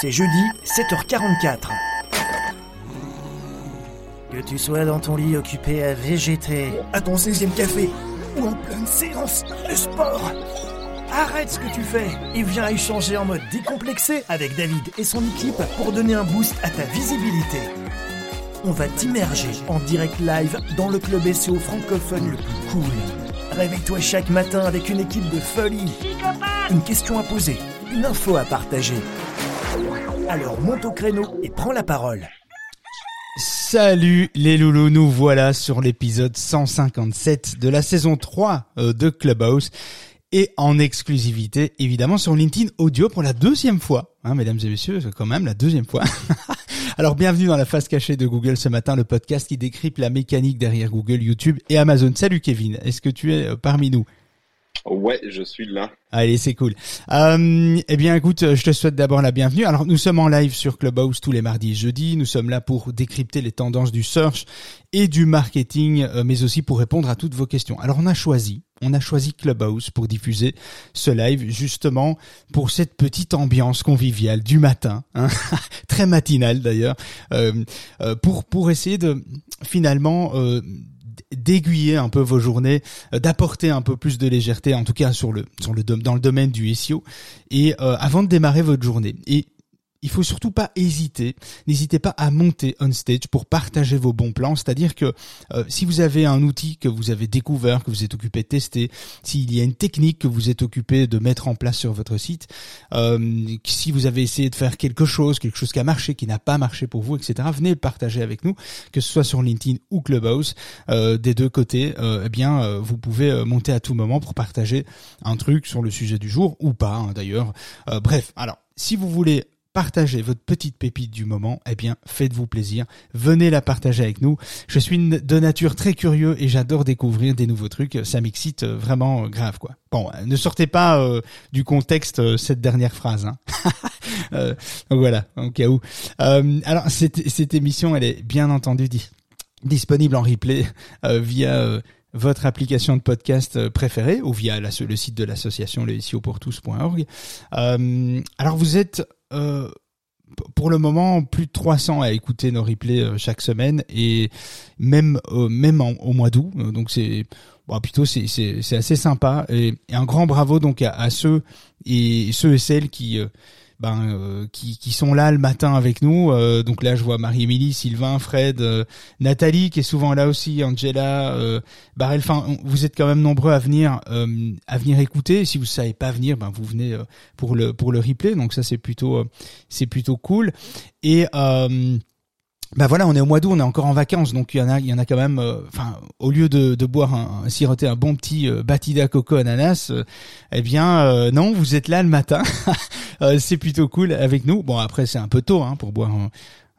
C'est jeudi, 7h44. Que tu sois dans ton lit occupé à végéter, à ton 16e café, ou en pleine séance de sport, arrête ce que tu fais et viens échanger en mode décomplexé avec David et son équipe pour donner un boost à ta visibilité. On va t'immerger en direct live dans le club SEO francophone le plus cool. Réveille-toi chaque matin avec une équipe de folie. Une question à poser, une info à partager. Alors monte au créneau et prends la parole. Salut les loulous, nous voilà sur l'épisode 157 de la saison 3 euh, de Clubhouse et en exclusivité évidemment sur LinkedIn Audio pour la deuxième fois, hein, mesdames et messieurs, quand même la deuxième fois. Alors bienvenue dans la face cachée de Google ce matin, le podcast qui décrypte la mécanique derrière Google, YouTube et Amazon. Salut Kevin, est-ce que tu es euh, parmi nous? Ouais, je suis là. Allez, c'est cool. Euh, eh bien, écoute, je te souhaite d'abord la bienvenue. Alors, nous sommes en live sur Clubhouse tous les mardis et jeudis. Nous sommes là pour décrypter les tendances du search et du marketing, euh, mais aussi pour répondre à toutes vos questions. Alors, on a choisi, on a choisi Clubhouse pour diffuser ce live justement pour cette petite ambiance conviviale du matin, hein, très matinale d'ailleurs, euh, euh, pour pour essayer de finalement euh, d'aiguiller un peu vos journées, euh, d'apporter un peu plus de légèreté, en tout cas sur le sur le dans le domaine du SEO, et euh, avant de démarrer votre journée. Et il faut surtout pas hésiter. N'hésitez pas à monter on stage pour partager vos bons plans. C'est-à-dire que euh, si vous avez un outil que vous avez découvert, que vous êtes occupé de tester, s'il y a une technique que vous êtes occupé de mettre en place sur votre site, euh, si vous avez essayé de faire quelque chose, quelque chose qui a marché, qui n'a pas marché pour vous, etc., venez partager avec nous, que ce soit sur LinkedIn ou Clubhouse, euh, des deux côtés. eh bien, vous pouvez monter à tout moment pour partager un truc sur le sujet du jour ou pas, hein, d'ailleurs. bref, alors si vous voulez partagez votre petite pépite du moment, eh bien, faites-vous plaisir. Venez la partager avec nous. Je suis de nature très curieux et j'adore découvrir des nouveaux trucs. Ça m'excite euh, vraiment euh, grave, quoi. Bon, euh, ne sortez pas du contexte cette dernière phrase. Hein. voilà, au cas où. alors, cette, émission, elle est bien entendu disponible en replay via votre application de podcast préférée ou via le site de l'association le alors vous êtes euh, pour le moment plus de 300 à écouter nos replays euh, chaque semaine et même euh, même au mois d'août. Donc c'est plutôt c'est c'est assez sympa et, un grand bravo donc à, à ceux et ceux et celles qui ben, euh, qui, qui, sont là le matin avec nous. Euh, donc là, je vois Marie-Émilie, Sylvain, Fred, euh, Nathalie qui est souvent là aussi, Angela, Barrel. Enfin, vous êtes quand même nombreux à venir à venir écouter. Si vous savez pas venir, ben vous venez pour le pour le replay. Donc ça, c'est plutôt c'est plutôt cool. Et bah voilà, on est au mois d'août, on est encore en vacances, donc il y en a, il y en a quand même. Euh, enfin, au lieu de, de boire un, siroter un bon petit euh, batida coco ananas, euh, eh bien non, vous êtes là le matin. c'est plutôt cool avec nous. Bon après c'est un peu tôt hein, pour boire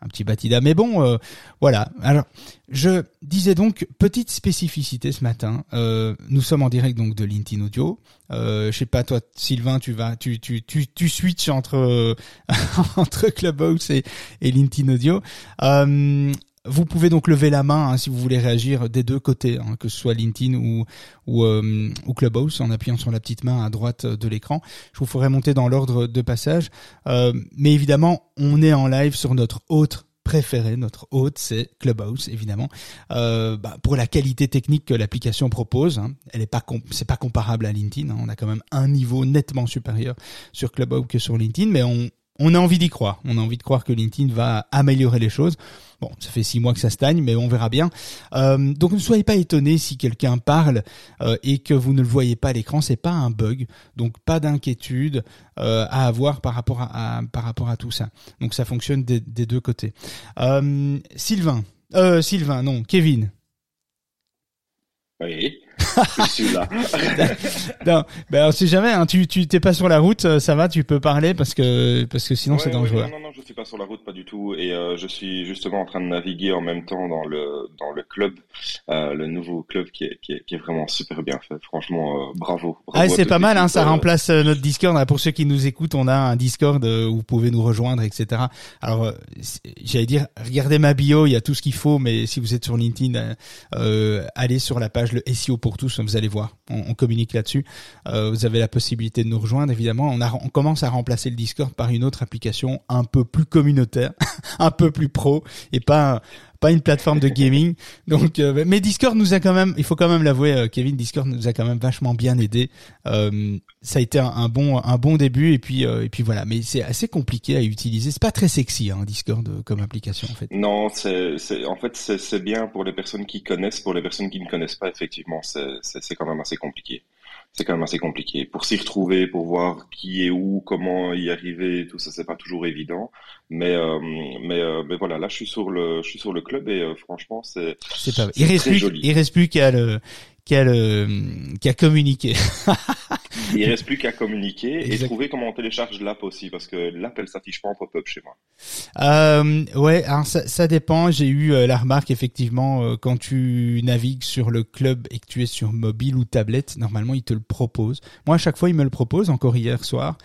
un, petit batida. Mais bon, euh, voilà. Alors, je disais donc petite spécificité ce matin. Euh, nous sommes en direct donc de LinkedIn Audio. Euh, je sais pas toi, Sylvain, tu vas, tu tu tu tu switches entre entre Clubhouse et, et LinkedIn Audio. Vous pouvez donc lever la main hein, si vous voulez réagir des deux côtés, hein, que ce soit LinkedIn ou ou, euh, ou, Clubhouse, en appuyant sur la petite main à droite de l'écran. Je vous ferai monter dans l'ordre de passage. Euh, mais évidemment, on est en live sur notre autre préféré, notre hôte, c'est Clubhouse, évidemment. Euh, bah, pour la qualité technique que l'application propose, hein, elle est pas c'est pas comparable à LinkedIn. Hein. on a quand même un niveau nettement supérieur sur Clubhouse que sur LinkedIn, mais on on a envie d'y croire. On a envie de croire que LinkedIn va améliorer les choses. Bon, ça fait six mois que ça stagne, mais on verra bien. Euh, donc ne soyez pas étonnés si quelqu'un parle euh, et que vous ne le voyez pas à l'écran, c'est pas un bug. Donc pas d'inquiétude euh, à avoir par rapport à, par rapport à tout ça. Donc ça fonctionne des, des deux côtés. Sylvain, Sylvain, non, Kevin. Oui. Je suis là. non, ben on sait jamais. Hein, tu tu t'es pas sur la route, ça va, tu peux parler parce que parce que sinon c'est dangereux. non, non, non, je suis pas sur la route, pas du tout. Et euh, je suis justement en train de naviguer en même temps dans le dans le club, euh, le nouveau club qui est, qui est, qui est vraiment super bien fait. Franchement, euh, bravo. bravo Ah, c'est pas mal, hein, ça euh, remplace euh, notre Discord. Ah, Pour ceux qui nous écoutent, on a un Discord euh, où vous pouvez nous rejoindre, etc. Alors, euh, j'allais dire, regardez ma bio, il y a tout ce qu'il faut, mais si vous êtes sur LinkedIn, euh, euh, allez sur la page le SEO pour tous, vous allez voir, on, communique là-dessus. Euh, vous avez la possibilité de nous rejoindre, évidemment. On, on commence à remplacer le Discord par une autre application un peu plus communautaire, un peu plus pro, et pas pas une plateforme de gaming. Donc, euh, mais Discord nous a quand même, il faut quand même l'avouer, euh, Kevin, Discord nous a quand même vachement bien aidé. Euh, ça a été un, un bon, un bon début et puis, euh, et puis voilà. Mais c'est assez compliqué à utiliser. C'est pas très sexy, hein, Discord euh, comme application en fait. Non, c'est, en fait, c'est, bien pour les personnes qui connaissent. Pour les personnes qui ne connaissent pas, effectivement, c'est quand même assez compliqué. C'est quand même assez compliqué. Pour s'y retrouver, pour voir qui est où, comment y arriver, tout ça, c'est pas toujours évident. Mais, euh, mais, euh, mais voilà, là, je suis sur le, je suis sur le club et euh, franchement, c'est, C'est pas. Il reste très plus, joli. il reste plus qu'à le, qu'à le, qu'à communiquer. il reste plus qu'à communiquer et trouver comment on télécharge l'app aussi, parce que l'app, elle s'affiche pas en pop-up chez moi. Euh, ouais, alors ça, ça dépend. J'ai eu euh, la remarque effectivement euh, quand tu navigues sur le club et que tu es sur mobile ou tablette, normalement il te le propose. Moi à chaque fois il me le propose. Encore hier soir,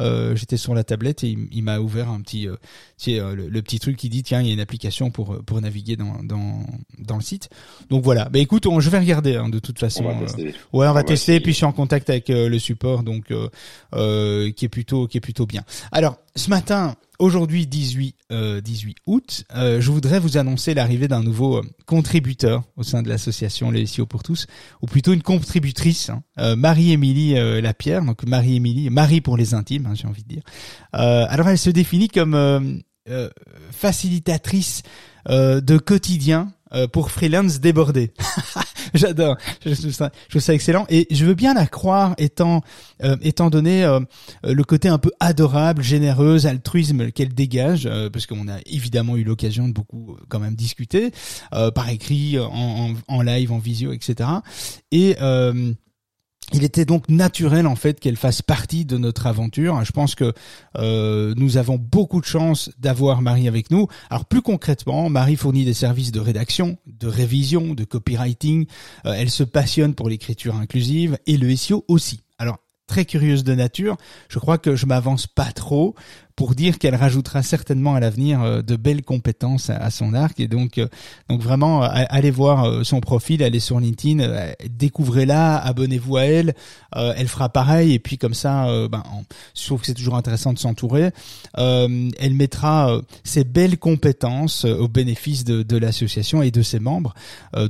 euh, j'étais sur la tablette et il, il m'a ouvert un petit, euh, tu sais, euh, le, le petit truc qui dit tiens il y a une application pour euh, pour naviguer dans dans dans le site. Donc voilà. Bah écoute, on, je vais regarder hein, de toute façon. On va tester. Ouais, on va On va tester. essayer. Puis je suis en contact avec le support, donc euh, euh, qui est plutôt qui est plutôt bien. Alors ce matin, aujourd'hui 18 euh, 18 août, euh, je voudrais vous annoncer l'arrivée d'un nouveau euh, contributeur au sein de l'association Les SEO pour tous, ou plutôt une contributrice, hein, Marie-Émilie Lapierre. Donc Marie-Émilie, Marie pour les intimes, hein, j'ai envie de dire. Alors elle se définit comme facilitatrice de quotidien pour freelance débordé. J'adore. Je trouve ça, je trouve ça excellent et je veux bien la croire étant euh, étant donné euh, le côté un peu adorable, généreuse, altruisme qu'elle dégage, euh, parce qu'on a évidemment eu l'occasion de beaucoup euh, quand même discuter euh, par écrit, en, en, en live, en visio, etc. Et euh, il était donc naturel en fait qu'elle fasse partie de notre aventure. Je pense que euh, nous avons beaucoup de chance d'avoir Marie avec nous. Alors plus concrètement, Marie fournit des services de rédaction, de révision, de copywriting. Euh, elle se passionne pour l'écriture inclusive et le SEO aussi. Alors très curieuse de nature, je crois que je m'avance pas trop pour dire qu'elle rajoutera certainement à l'avenir euh, de belles compétences à, son arc et donc euh, donc vraiment euh, allez voir son profil, allez sur LinkedIn, découvrez-la, abonnez-vous à elle, elle fera pareil et puis comme ça ben en- je trouve que c'est toujours intéressant de s'entourer. Elle mettra ses belles compétences au bénéfice de, de l'association et de ses membres,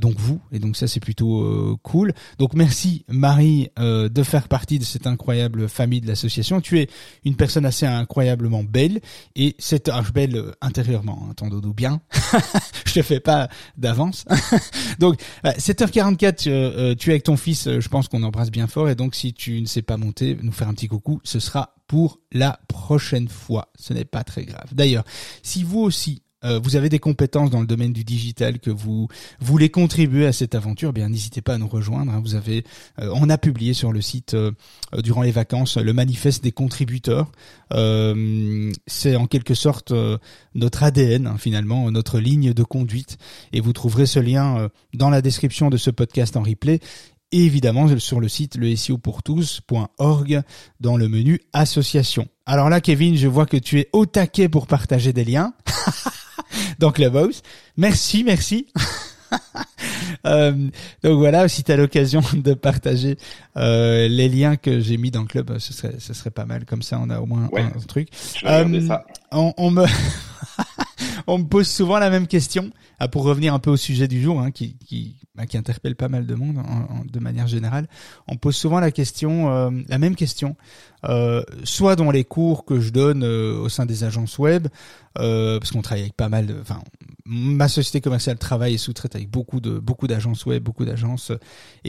donc vous et donc ça c'est plutôt cool. Donc merci Marie de faire partie de cette incroyable famille de l'association. Tu es une personne assez incroyablement belle et cette ah, belle euh, intérieurement, hein, entendons-nous bien. je te fais pas d'avance. donc euh, 7h44, euh, euh, tu es avec ton fils, je pense qu'on embrasse bien fort et donc si tu ne sais pas monter, nous faire un petit coucou, ce sera pour la prochaine fois. Ce n'est pas très grave. D'ailleurs, si vous aussi euh, vous avez des compétences dans le domaine du digital que vous voulez contribuer à cette aventure, eh bien n'hésitez pas à nous rejoindre. hein. Vous avez, euh, on a publié sur le site euh, euh, durant les vacances le manifeste des contributeurs. Euh, c'est en quelque sorte notre ADN hein, finalement, notre ligne de conduite. Et vous trouverez ce lien dans la description de ce podcast en replay. Et évidemment sur le site le pour tous.org dans le menu association. Alors là, Kevin, je vois que tu es au taquet pour partager des liens dans Clubhouse. Merci, merci. Euh, donc voilà, si tu as l'occasion de partager euh, les liens que j'ai mis dans le club, ce serait, ce serait pas mal. Comme ça, on a au moins Ouais. un truc. Euh, ça. On, on me on me pose souvent la même question ah, pour revenir un peu au sujet du jour, hein, qui qui, bah, qui interpelle pas mal de monde en- en- de manière générale. On pose souvent la question, la même question, soit dans les cours que je donne au sein des agences web, euh, parce qu'on travaille avec pas mal, de, enfin ma société commerciale travaille et sous-traite avec beaucoup de beaucoup d'agences web, beaucoup d'agences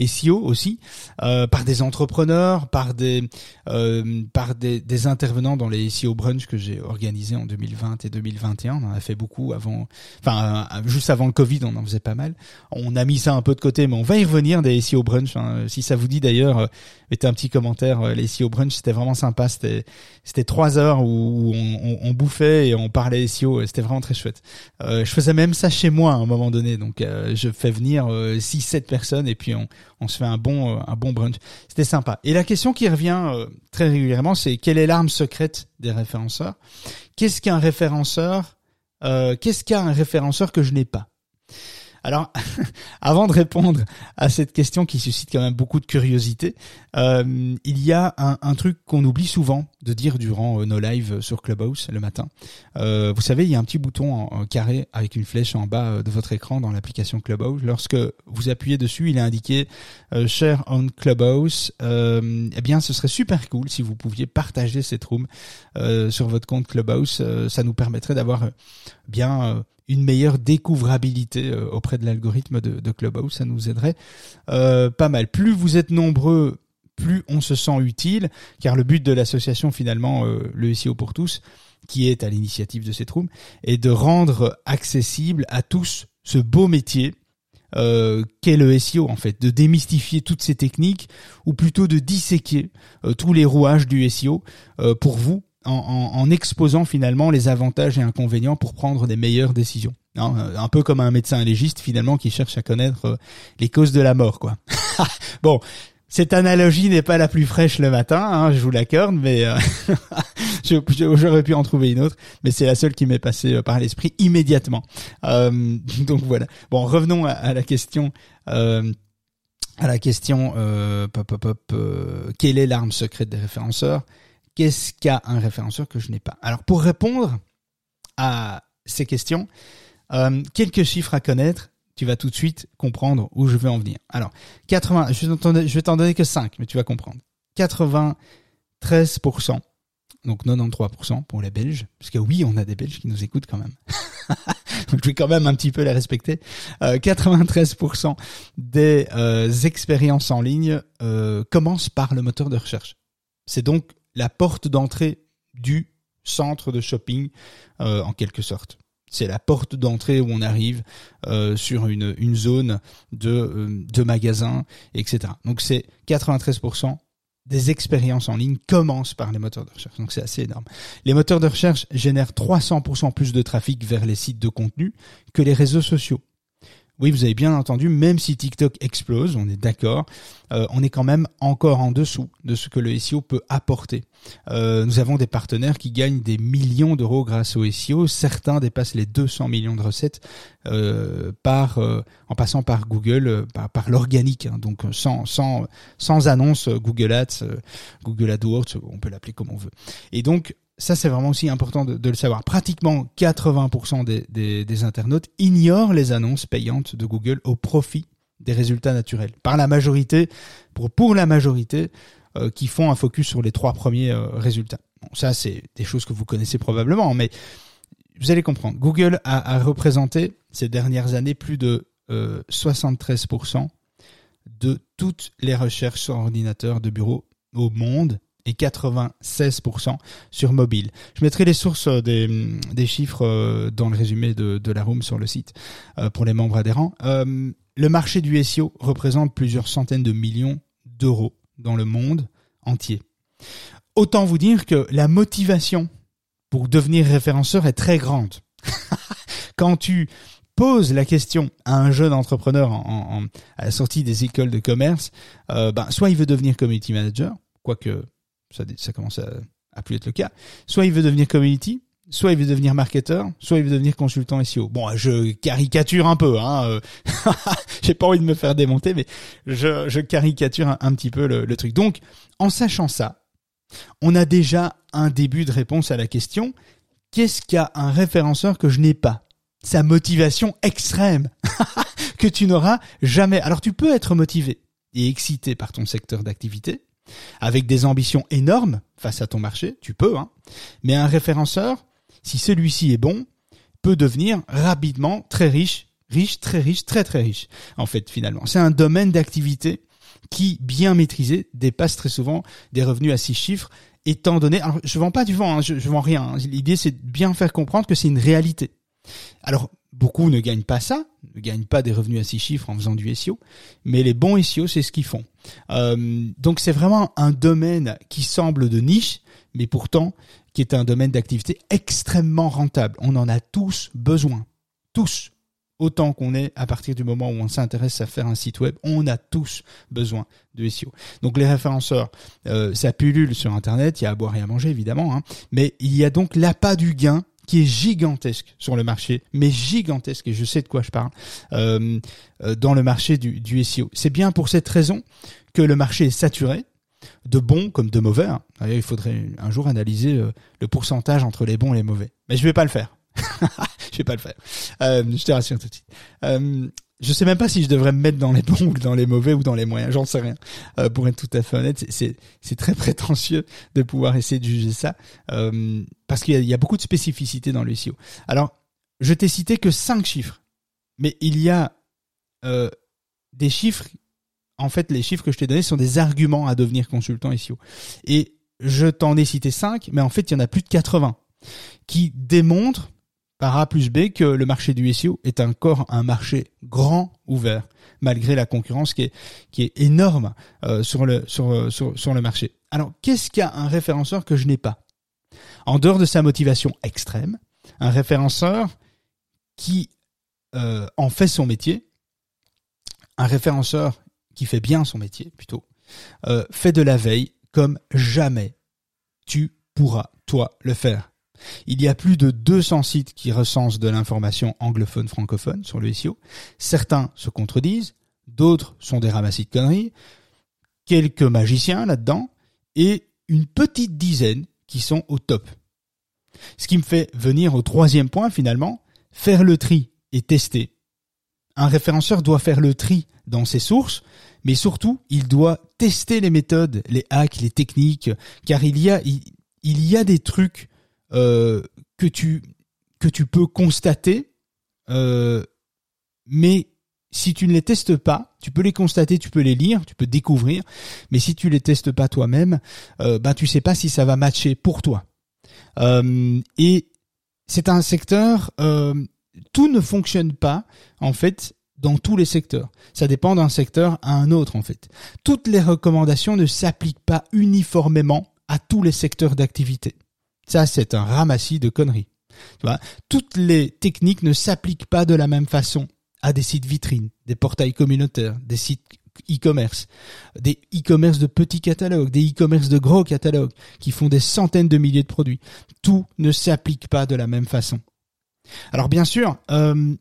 SEO aussi, euh, par des entrepreneurs, par des euh, par des, des, intervenants dans les SEO brunch que j'ai organisé en 2020 et 2021. On en a fait beaucoup avant, enfin juste avant le Covid, on en faisait pas mal. On a mis ça un peu de côté, mais on va y revenir des SEO brunch. Hein. Si ça vous dit d'ailleurs, mettez un petit commentaire. Les SEO brunch, c'était vraiment sympa. C'était c'était trois heures où on, on, bouffait et on parlait SEO. C'était vraiment très chouette. Euh, je faisais même ça chez moi à un moment donné. Donc euh, je fais venir euh, 6-7 personnes et puis on, on se fait un bon euh, un bon brunch. C'était sympa. Et la question qui revient très régulièrement, c'est quelle est l'arme secrète des référenceurs? Qu'est-ce qu'un référenceur Qu'est-ce qu'un référenceur que je n'ai pas? Alors, avant de répondre à cette question qui suscite quand même beaucoup de curiosité, euh, il y a un, truc qu'on oublie souvent de dire durant euh, nos lives sur Clubhouse le matin. Euh, vous savez, il y a un petit bouton en, carré avec une flèche en bas de votre écran dans l'application Clubhouse. Lorsque vous appuyez dessus, il est indiqué Share on Clubhouse. eh bien, ce serait super cool si vous pouviez partager cette room sur votre compte Clubhouse. ça nous permettrait d'avoir bien une meilleure découvrabilité euh, auprès de l'algorithme de, Clubhouse, ça nous aiderait euh, pas mal. Plus vous êtes nombreux, plus on se sent utile, car le but de l'association finalement, euh, le SEO pour tous, qui est à l'initiative de cette room, est de rendre accessible à tous ce beau métier euh, qu'est le SEO en fait, de démystifier toutes ces techniques ou plutôt de disséquer tous les rouages du SEO pour vous en, exposant finalement les avantages et inconvénients pour prendre des meilleures décisions. Hein, un peu comme un médecin légiste finalement qui cherche à connaître euh, les causes de la mort, quoi. bon, cette analogie n'est pas la plus fraîche le matin, hein, je vous l'accorde, mais euh, j'aurais pu en trouver une autre, mais c'est la seule qui m'est passée euh, par l'esprit immédiatement. donc voilà. Bon, revenons à, la question. à la question, pop, pop, pop, quelle est l'arme secrète des référenceurs? Qu'est-ce qu'a un référenceur que je n'ai pas Alors pour répondre à ces questions, euh, quelques chiffres à connaître, tu vas tout de suite comprendre où je veux en venir. Alors, 80, je vais t'en donner que 5, mais tu vas comprendre. 93%, donc 93% pour les Belges, parce que oui, on a des Belges qui nous écoutent quand même. donc je vais quand même un petit peu les respecter. Euh, 93% des euh, expériences en ligne euh, commencent par le moteur de recherche. C'est donc la porte d'entrée du centre de shopping euh, en quelque sorte. C'est la porte d'entrée où on arrive euh, sur une, une zone de, euh, de magasins, etc. Donc c'est 93% des expériences en ligne commencent par les moteurs de recherche. Donc c'est assez énorme. Les moteurs de recherche génèrent 300% plus de trafic vers les sites de contenu que les réseaux sociaux. Oui, vous avez bien entendu, même si TikTok explose, on est d'accord, euh, on est quand même encore en dessous de ce que le SEO peut apporter. Euh, nous avons des partenaires qui gagnent des millions d'euros grâce au SEO. Certains dépassent les 200 millions de recettes euh, par en passant par Google, par, par l'organique, hein, donc sans sans sans annonce Google Ads, Google AdWords, on peut l'appeler comme on veut. Et donc ça c'est vraiment aussi important de, le savoir. Pratiquement 80% des, des, internautes ignorent les annonces payantes de Google au profit des résultats naturels. Par la majorité, pour, pour la majorité, euh, qui font un focus sur les trois premiers euh, résultats. Bon, ça c'est des choses que vous connaissez probablement, mais vous allez comprendre. Google a, a représenté ces dernières années plus de 73% euh, de toutes les recherches sur ordinateur de bureau au monde et 96% sur mobile. Je mettrai les sources euh, des, chiffres euh, dans le résumé de, la room sur le site euh, pour les membres adhérents. le marché du SEO représente plusieurs centaines de millions d'euros dans le monde entier. Autant vous dire que la motivation pour devenir référenceur est très grande. Quand tu poses la question à un jeune entrepreneur en, à la sortie des écoles de commerce, ben, soit il veut devenir community manager, quoique ça, ça commence à, à plus être le cas. Soit il veut devenir community, soit il veut devenir marketeur, soit il veut devenir consultant SEO. Bon, je caricature un peu, hein. Euh, j'ai pas envie de me faire démonter, mais je, je caricature un, petit peu le, le, truc. Donc, en sachant ça, on a déjà un début de réponse à la question qu'est-ce qu'a un référenceur que je n'ai pas? Sa motivation extrême que tu n'auras jamais. Alors, tu peux être motivé et excité par ton secteur d'activité, avec des ambitions énormes face à ton marché, tu peux, hein. Mais un référenceur, si celui-ci est bon, peut devenir rapidement très riche, riche, très riche, très très riche. En fait, finalement, c'est un domaine d'activité qui, bien maîtrisé, dépasse très souvent des revenus à six chiffres. Étant donné, alors je vends pas du vent, hein, je, je vends rien. hein. L'idée c'est de bien faire comprendre que c'est une réalité. Alors beaucoup ne gagnent pas ça, ne gagnent pas des revenus à six chiffres en faisant du SEO, mais les bons SEO c'est ce qu'ils font. Euh, donc c'est vraiment un domaine qui semble de niche, mais pourtant qui est un domaine d'activité extrêmement rentable. On en a tous besoin, tous. Autant qu'on est à partir du moment où on s'intéresse à faire un site web, on a tous besoin de SEO. Donc les référenceurs, euh, ça pullule sur Internet, il y a à boire et à manger évidemment, hein, mais il y a donc l'appât du gain qui est gigantesque sur le marché, mais gigantesque, et je sais de quoi je parle, euh, euh, dans le marché du, du SEO. C'est bien pour cette raison que le marché est saturé, de bons comme de mauvais. hein. Il faudrait un jour analyser euh, le pourcentage entre les bons et les mauvais. Mais je vais pas le faire. je vais pas le faire. Euh, je te rassure tout de suite. Euh, je sais même pas si je devrais me mettre dans les bons ou dans les mauvais ou dans les moyens. J'en sais rien. Euh, pour être tout à fait honnête, c'est- très prétentieux de pouvoir essayer de juger ça euh, parce qu'il y, a- beaucoup de spécificités dans le SEO. Alors, je t'ai cité que cinq chiffres, mais il y a des chiffres. En fait, les chiffres que je t'ai donnés sont des arguments à devenir consultant SEO. Et je t'en ai cité cinq, mais en fait, il y en a plus de 80 qui démontrent par A plus B que le marché du SEO est encore un marché grand ouvert malgré la concurrence qui est qui est énorme euh, sur le sur, sur sur le marché. Alors qu'est-ce qu'a un référenceur que je n'ai pas? En dehors de sa motivation extrême, un référenceur qui euh, en fait son métier, un référenceur qui fait bien son métier plutôt, euh, fait de la veille comme jamais tu pourras toi le faire. Il y a plus de 200 sites qui recensent de l'information anglophone francophone sur le SEO. Certains se contredisent, d'autres sont des ramassis de conneries, quelques magiciens là-dedans et une petite dizaine qui sont au top. Ce qui me fait venir au troisième point finalement, faire le tri et tester. Un référenceur doit faire le tri dans ses sources, mais surtout, il doit tester les méthodes, les hacks, les techniques, car il y a, il y a des trucs euh, que tu que tu peux constater, euh, mais si tu ne les testes pas, tu peux les constater, tu peux les lire, tu peux découvrir, mais si tu les testes pas toi-même, euh, ben tu sais pas si ça va matcher pour toi. Euh, et c'est un secteur, euh, tout ne fonctionne pas en fait dans tous les secteurs. Ça dépend d'un secteur à un autre en fait. Toutes les recommandations ne s'appliquent pas uniformément à tous les secteurs d'activité. Ça, c'est un ramassis de conneries. Toutes les techniques ne s'appliquent pas de la même façon à des sites vitrines, des portails communautaires, des sites e-commerce, des e-commerce de petits catalogues, des e-commerce de gros catalogues qui font des centaines de milliers de produits. Tout ne s'applique pas de la même façon. Alors bien sûr, euh,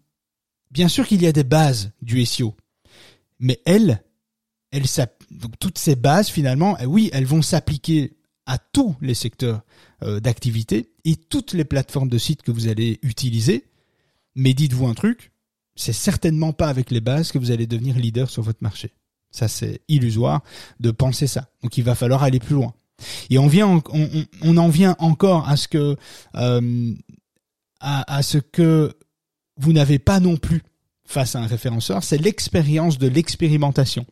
bien sûr qu'il y a des bases du SEO, mais elles, elles toutes ces bases finalement, eh oui, elles vont s'appliquer à tous les secteurs d'activité et toutes les plateformes de sites que vous allez utiliser. Mais dites-vous un truc, c'est certainement pas avec les bases que vous allez devenir leader sur votre marché. Ça, c'est illusoire de penser ça. Donc, il va falloir aller plus loin. Et on vient, en- on, en vient encore à ce que, euh, à, à ce que vous n'avez pas non plus face à un référenceur, c'est l'expérience de l'expérimentation.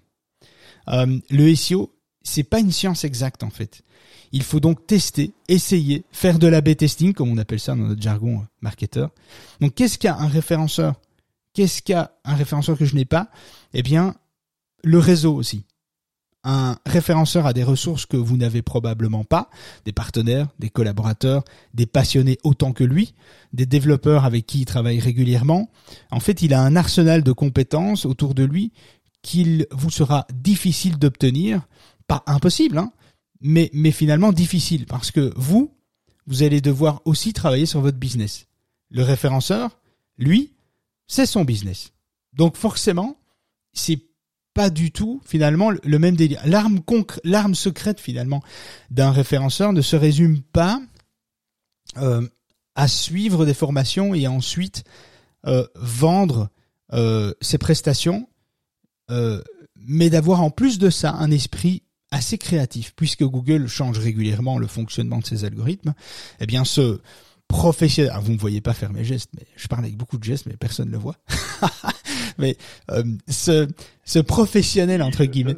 Euh, le SEO, c'est pas une science exacte en fait. Il faut donc tester, essayer, faire de l'A/B testing, comme on appelle ça dans notre jargon euh, marketeur. Donc, qu'est-ce qu'a un référenceur? Qu'est-ce qu'a un référenceur que je n'ai pas? Eh bien, le réseau aussi. Un référenceur a des ressources que vous n'avez probablement pas, des partenaires, des collaborateurs, des passionnés autant que lui, des développeurs avec qui il travaille régulièrement. En fait, il a un arsenal de compétences autour de lui qu'il vous sera difficile d'obtenir, pas impossible, hein, mais, mais finalement difficile, parce que vous, vous allez devoir aussi travailler sur votre business. Le référenceur, lui, c'est son business. Donc forcément, c'est pas du tout finalement le- même délire. L'arme l'arme secrète finalement d'un référenceur ne se résume pas euh, à suivre des formations et ensuite euh, vendre euh, ses prestations, mais d'avoir en plus de ça un esprit assez créatif, puisque Google change régulièrement le fonctionnement de ses algorithmes. Eh bien, ce professionnel. Alors, vous ne voyez pas faire mes gestes, mais je parle avec beaucoup de gestes, mais personne ne le voit. mais euh, ce, ce professionnel entre guillemets.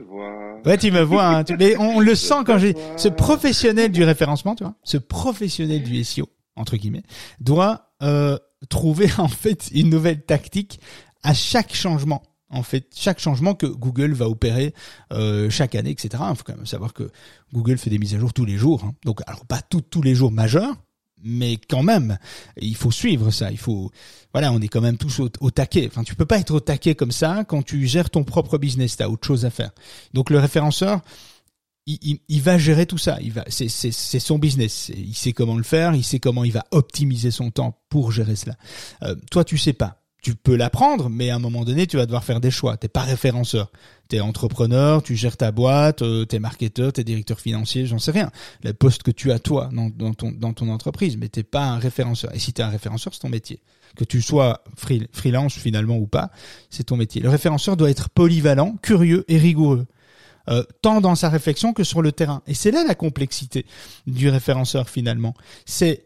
Ouais, tu me vois. Hein, mais on, le sent quand j'ai ce professionnel du référencement, tu vois, ce professionnel du SEO entre guillemets doit euh, trouver en fait une nouvelle tactique à chaque changement en fait chaque changement que Google va opérer euh, chaque année, etc. Il faut quand même savoir que Google fait des mises à jour tous les jours. Hein. Donc, alors pas tous les jours majeurs, mais quand même, il faut suivre ça. Il faut, voilà, on est quand même tous au, taquet. Enfin, tu peux pas être au taquet comme ça quand tu gères ton propre business. T'as autre chose à faire. Donc, le référenceur, il, va gérer tout ça. Il va, c'est, c'est, c'est son business. Il sait comment le faire. Il sait comment il va optimiser son temps pour gérer cela. Euh, toi, tu sais pas tu peux l'apprendre, mais à un moment donné, tu vas devoir faire des choix. T'es pas référenceur. T'es entrepreneur, tu gères ta boîte, euh, t'es marketeur, t'es directeur financier, j'en sais rien. Le poste que tu as toi dans, ton, dans ton entreprise, mais t'es pas un référenceur. Et si t'es un référenceur, c'est ton métier. Que tu sois freelance finalement ou pas, c'est ton métier. Le référenceur doit être polyvalent, curieux et rigoureux. Euh, tant dans sa réflexion que sur le terrain. Et c'est là la complexité du référenceur finalement. C'est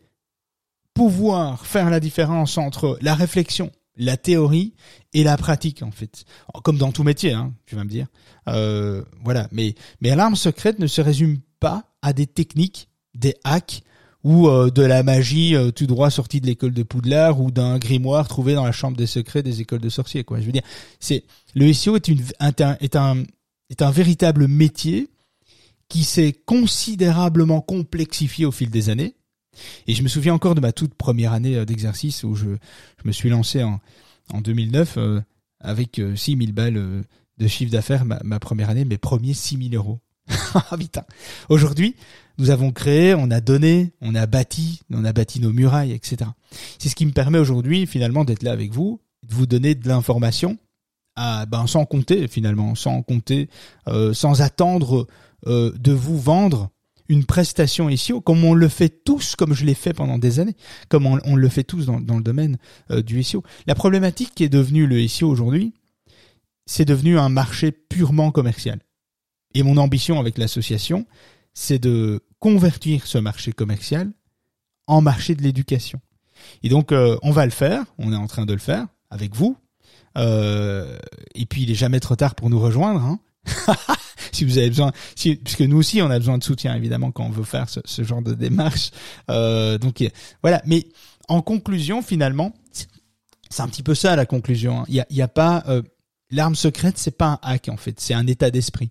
pouvoir faire la différence entre la réflexion la théorie et la pratique en fait, comme dans tout métier, hein, tu vas me dire. Euh, voilà, mais mais l'arme secrète ne se résume pas à des techniques, des hacks ou euh, de la magie euh, tout droit sortie de l'école de Poudlard ou d'un grimoire trouvé dans la chambre des secrets des écoles de sorciers quoi. Je veux dire, c'est le SEO est une est un est un est un véritable métier qui s'est considérablement complexifié au fil des années et je me souviens encore de ma toute première année euh, d'exercice où je, je me suis lancé en, en 2009 euh, avec 6000 euh, balles de chiffre d'affaires ma, première année, mes premiers 6000 euros. Ah putain. Aujourd'hui, nous avons créé, on a donné, on a bâti, on a bâti nos murailles, etc. C'est ce qui me permet aujourd'hui finalement d'être là avec vous, de vous donner de l'information, à, ben, sans compter finalement, sans compter, euh, sans attendre euh, de vous vendre une prestation SEO, comme on le fait tous, comme je l'ai fait pendant des années, comme on, le fait tous dans, le domaine euh, du SEO. La problématique qui est devenue le SEO aujourd'hui, c'est devenu un marché purement commercial. Et mon ambition avec l'association, c'est de convertir ce marché commercial en marché de l'éducation. Et donc, euh, on va le faire, on est en train de le faire avec vous. Euh, et puis, il est jamais trop tard pour nous rejoindre. Hein. si vous avez besoin, puisque nous aussi on a besoin de soutien évidemment quand on veut faire ce, genre de démarche. Euh, donc voilà. Mais en conclusion, finalement, c'est un petit peu ça la conclusion. Hein. Il y a, pas euh, l'arme secrète, c'est pas un hack en fait, c'est un état d'esprit.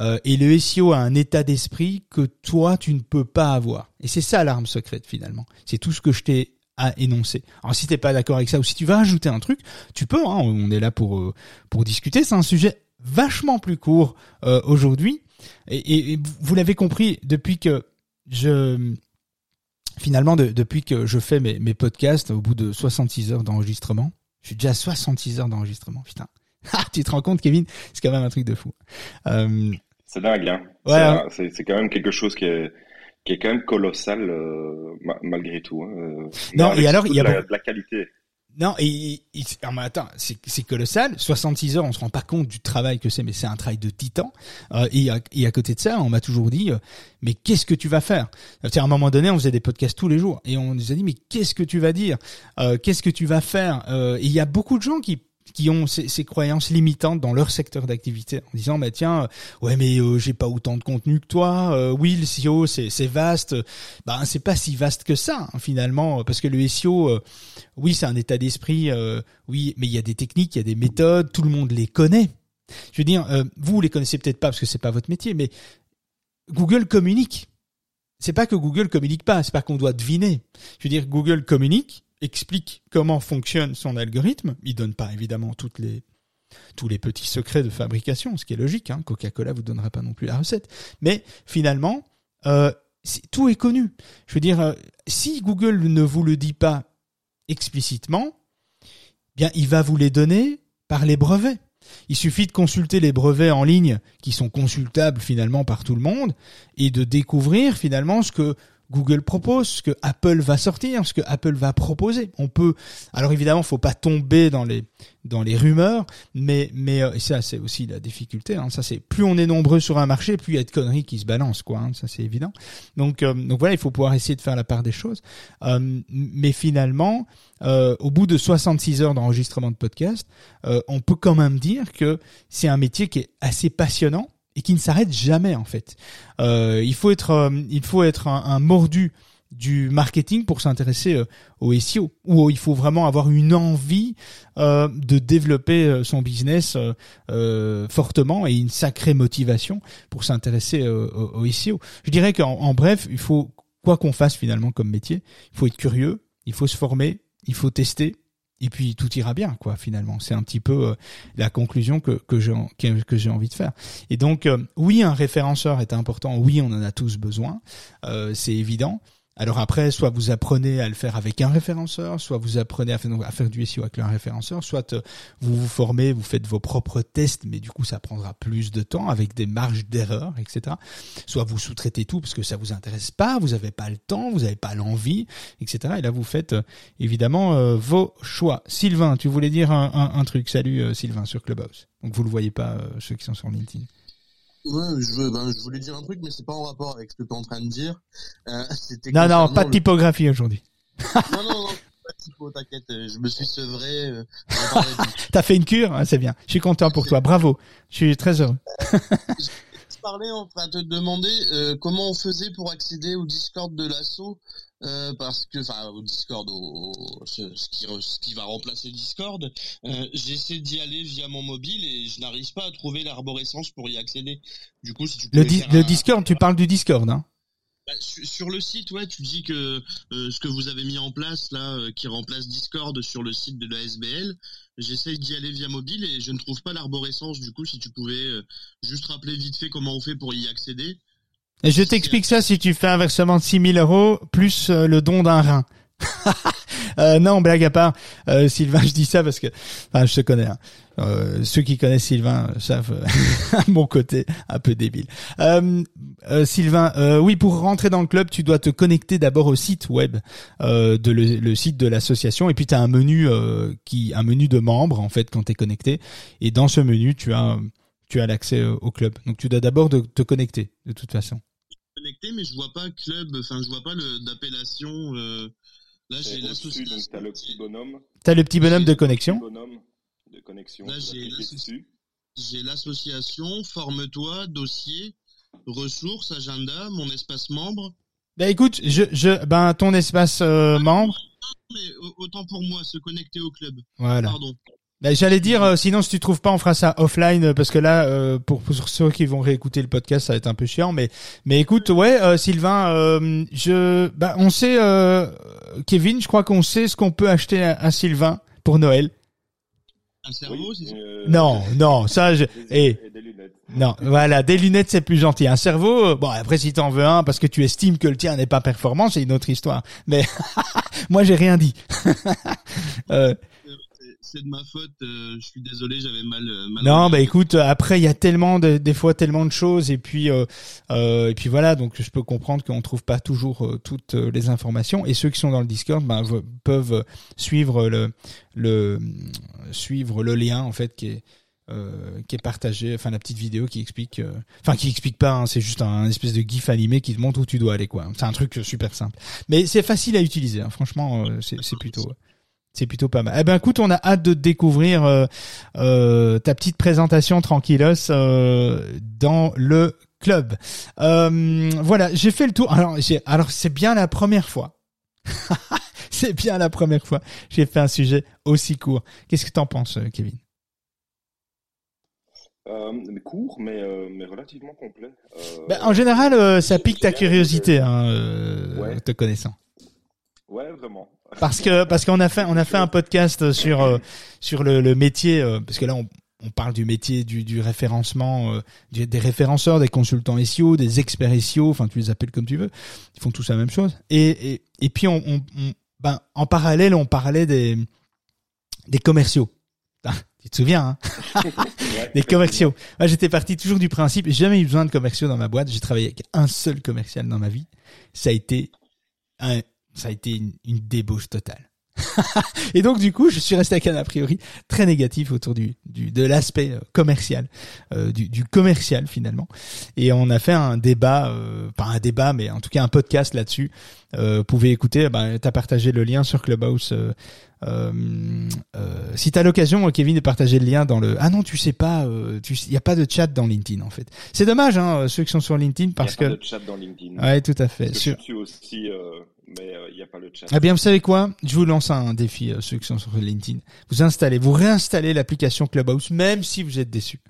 Euh, et le SEO a un état d'esprit que toi tu ne peux pas avoir. Et c'est ça l'arme secrète finalement. C'est tout ce que je t'ai à énoncer. Alors si t'es pas d'accord avec ça ou si tu veux ajouter un truc, tu peux. Hein, on est là pour pour discuter. C'est un sujet vachement plus court euh, aujourd'hui. Et, vous l'avez compris, depuis que je finalement depuis que je fais mes, mes podcasts au bout de 66 heures d'enregistrement, je suis déjà à 66 heures d'enregistrement, putain. Ah, tu te rends compte, Kevin? C'est quand même un truc de fou. Euh... C'est dingue, hein. Ouais, c'est quand même quelque chose qui est qui est quand même colossal euh, malgré tout. Hein. Non, et alors il y a de la qualité. Non, et, et attends, c'est colossal. 66 heures, on se rend pas compte du travail que c'est, mais c'est un travail de titan. Euh, et, à, et, à, côté de ça, on m'a toujours dit, euh, mais qu'est-ce que tu vas faire? À un moment donné, on faisait des podcasts tous les jours, et on nous a dit, mais qu'est-ce que tu vas dire? Euh, Qu'est-ce que tu vas faire? Euh, Et il y a beaucoup de gens qui qui ont ces, ces, croyances limitantes dans leur secteur d'activité en disant bah tiens euh, ouais mais euh, j'ai pas autant de contenu que toi euh, oui le SEO c'est c'est vaste. Bah c'est pas si vaste que ça hein, finalement parce que le SEO euh, oui c'est un état d'esprit oui mais il y a des techniques il y a des méthodes tout le monde les connaît. Je veux dire vous les connaissez peut-être pas parce que c'est pas votre métier mais Google communique. C'est pas que Google communique pas c'est pas qu'on doit deviner. Je veux dire Google communique explique comment fonctionne son algorithme. Il donne pas évidemment toutes les tous les petits secrets de fabrication, ce qui est logique. Hein. Coca-Cola vous donnera pas non plus la recette. Mais finalement, euh, tout est connu. Je veux dire, euh, si Google ne vous le dit pas explicitement, bien il va vous les donner par les brevets. Il suffit de consulter les brevets en ligne qui sont consultables finalement par tout le monde et de découvrir finalement ce que Google propose, ce que Apple va sortir, ce que Apple va proposer. On peut, alors évidemment, faut pas tomber dans les dans les rumeurs, mais mais euh, ça c'est aussi la difficulté. Hein, ça c'est plus on est nombreux sur un marché, plus il y a de conneries qui se balancent, quoi. Hein, ça c'est évident. Donc euh, donc voilà, il faut pouvoir essayer de faire la part des choses. Euh, mais finalement, au bout de 66 heures d'enregistrement de podcast, on peut quand même dire que c'est un métier qui est assez passionnant et qui ne s'arrête jamais en fait. il faut être il faut être un mordu du marketing pour s'intéresser euh, au SEO où il faut vraiment avoir une envie euh, de développer euh, son business fortement et une sacrée motivation pour s'intéresser au, SEO. Je dirais qu'en bref, il faut quoi qu'on fasse finalement comme métier, il faut être curieux, il faut se former, il faut tester et puis tout ira bien quoi finalement. C'est un petit peu la conclusion que que j'ai que j'ai envie de faire. Et donc oui un référenceur est important. Oui on en a tous besoin. C'est évident alors après, soit vous apprenez à le faire avec un référenceur, soit vous apprenez à faire, du SEO avec un référenceur, soit euh, vous vous formez, vous faites vos propres tests, mais du coup ça prendra plus de temps avec des marges d'erreur, etc. Soit vous sous-traitez tout parce que ça vous intéresse pas, vous n'avez pas le temps, vous n'avez pas l'envie, etc. Et là vous faites euh, évidemment euh, vos choix. Sylvain, tu voulais dire un, un, truc. Salut Sylvain sur Clubhouse. Donc vous le voyez pas ceux qui sont sur LinkedIn. Ouais, je, veux, ben, je voulais dire un truc, mais c'est pas en rapport avec ce que tu es en train de dire. Euh, non, non, pas de typographie aujourd'hui. non, non, non, pas de typo, t'inquiète, euh, je me suis sevré. Euh, T'as fait une cure, hein, c'est bien. Je suis content pour toi, bravo. Je suis très heureux. je parlais, enfin, te demander comment on faisait pour accéder au Discord de l'assaut euh, parce que, enfin, au Discord, au, ce, qui, ce, qui, va remplacer Discord, euh, j'essaie d'y aller via mon mobile et je n'arrive pas à trouver l'arborescence pour y accéder. Du coup, si tu le, le Discord, tu parles du Discord, hein bah, sur, le site, ouais, tu dis que euh, ce que vous avez mis en place là, euh, qui remplace Discord sur le site de la SBL, j'essaie d'y aller via mobile et je ne trouve pas l'arborescence. Du coup, si tu pouvais juste rappeler vite fait comment on fait pour y accéder, je t'explique ça si tu fais un versement de 6000 euros plus euh, le don d'un rein. euh, non, blague à part, euh, Sylvain, je dis ça parce que, enfin, je te connais. Hein. Euh, ceux qui connaissent Sylvain savent mon côté un peu débile. Sylvain, oui, pour rentrer dans le club, tu dois te connecter d'abord au site web de le, site de l'association, et puis tu as un menu qui, un menu de membres en fait quand tu es connecté, et dans ce menu, tu as tu as l'accès au club. Donc tu dois d'abord te connecter de toute façon connecté, mais je vois pas club, enfin, je vois pas d'appellation. Euh, là, j'ai l'association. T'as le petit bonhomme. T'as le petit bonhomme de connexion. Bonhomme de connexion. Là, j'ai l'association, forme-toi, dossier, ressources, agenda, mon espace membre. Bah écoute, je, je, ben ton espace euh, membre. Mais autant pour moi, se connecter au club. Voilà. Pardon. Ben, j'allais dire, euh, sinon si tu trouves pas, on fera ça offline euh, parce que là, euh, pour, pour, ceux qui vont réécouter le podcast, ça va être un peu chiant. Mais mais écoute, ouais, Sylvain, je, ben, on sait, Kevin, je crois qu'on sait ce qu'on peut acheter à, Sylvain pour Noël. Un cerveau, c'est Non, non, ça, je, et, eh, des lunettes. non, voilà, des lunettes c'est plus gentil. Un cerveau, bon après si t'en veux un parce que tu estimes que le tien n'est pas performant, c'est une autre histoire. Mais moi j'ai rien dit. euh, c'est de ma faute. Euh, je suis désolé, j'avais mal. Euh, mal non, bah écoute, après il y a tellement de, des fois tellement de choses et puis euh, euh, et puis voilà, donc je peux comprendre qu'on trouve pas toujours toutes les informations et ceux qui sont dans le Discord bah, peuvent suivre le le suivre le lien en fait qui est euh, qui est partagé, enfin la petite vidéo qui explique, enfin qui explique pas, hein, c'est juste un, espèce de gif animé qui te montre où tu dois aller quoi. C'est un truc super simple, mais c'est facile à utiliser. Hein. Franchement, c'est plutôt. C'est plutôt pas mal. Eh ben écoute, on a hâte de découvrir euh, euh, ta petite présentation tranquillos euh, dans le club. voilà, j'ai fait le tour. Alors, alors c'est bien la première fois. c'est bien la première fois. J'ai fait un sujet aussi court. Qu'est-ce que t'en penses, Kevin? Court, mais, mais relativement complet. Ben, en général, ça pique ta curiosité, hein, te connaissant. Ouais, vraiment. Parce que parce qu'on a fait on a fait un podcast sur euh, sur le, le métier euh, parce que là on, on parle du métier du, du référencement, euh, des référenceurs, des consultants SEO, des experts SEO, enfin tu les appelles comme tu veux, ils font tous la même chose. Et et, et puis on, on, ben en parallèle on parlait des des commerciaux. Ah, tu te souviens, hein? Des commerciaux. Moi, j'étais parti toujours du principe, j'ai jamais eu besoin de commerciaux dans ma boîte. J'ai travaillé avec un seul commercial dans ma vie. Ça a été ça a été une, une débauche totale. et donc du coup, je suis resté avec un a priori très négatif autour du, du de l'aspect euh, commercial, euh, du, du, commercial finalement. Et on a fait un débat, euh, pas un débat, mais en tout cas un podcast là-dessus. Euh, vous pouvez écouter. Bah, t'as partagé le lien sur Clubhouse. Euh, euh, si t'as l'occasion, Kevin, de partager le lien dans le. Ah non, tu sais pas. Il y a pas de chat dans LinkedIn en fait. C'est dommage, hein, ceux qui sont sur LinkedIn parce que. Il y a pas de chat dans LinkedIn. Ouais, tout à fait. Parce que je suis aussi mais il n'y a pas le chat. Eh bien, vous savez quoi? Je vous lance un défi, ceux qui sont sur LinkedIn. Vous installez, vous réinstallez l'application Clubhouse, même si vous êtes déçu.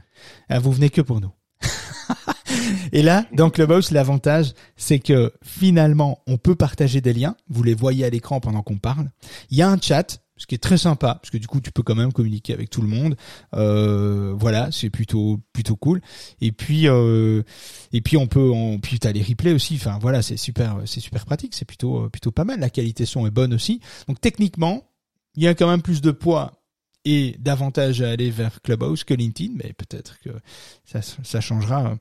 Ah, vous venez que pour nous. Et là, dans Clubhouse, l'avantage, c'est que finalement, on peut partager des liens. Vous les voyez à l'écran pendant qu'on parle. Il y a un chat ce qui est très sympa parce que du coup tu peux quand même communiquer avec tout le monde. Euh, voilà c'est plutôt plutôt cool. Et puis euh, et puis on peut on puis t'as les replays aussi. Enfin voilà c'est super c'est super pratique. C'est plutôt plutôt pas mal. La qualité son est bonne aussi. Donc techniquement il y a quand même plus de poids et davantage à aller vers Clubhouse que LinkedIn, mais peut-être que ça, ça changera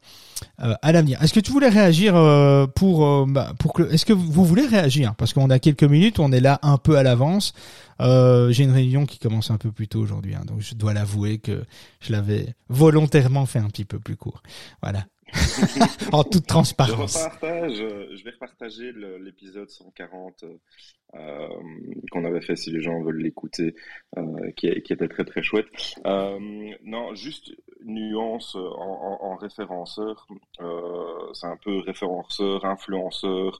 euh, à l'avenir. Est-ce que tu voulais réagir euh, pour euh, bah, pour que est-ce que vous voulez réagir? Parce qu'on a quelques minutes, on est là un peu à l'avance. J'ai une réunion qui commence un peu plus tôt aujourd'hui, hein, donc je dois l'avouer que je l'avais volontairement fait un petit peu plus court. Voilà. en toute transparence. Je, je vais repartager l'épisode 140 euh, qu'on avait fait si les gens veulent l'écouter, euh, qui, était très très chouette. Euh, non, juste nuance en, en, référenceur, c'est un peu référenceur, influenceur,